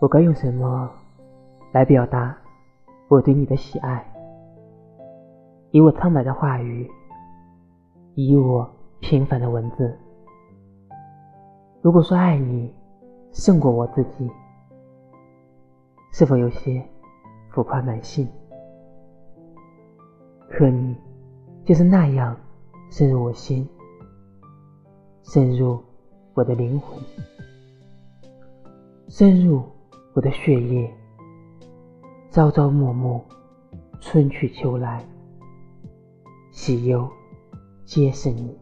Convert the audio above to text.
我该用什么来表达我对你的喜爱？以我苍白的话语，以我平凡的文字。如果说爱你胜过我自己，是否有些浮夸难信？可你就是那样深入我心，深入我的灵魂，深入。我的血液，朝朝暮暮，春去秋来，喜忧皆是你。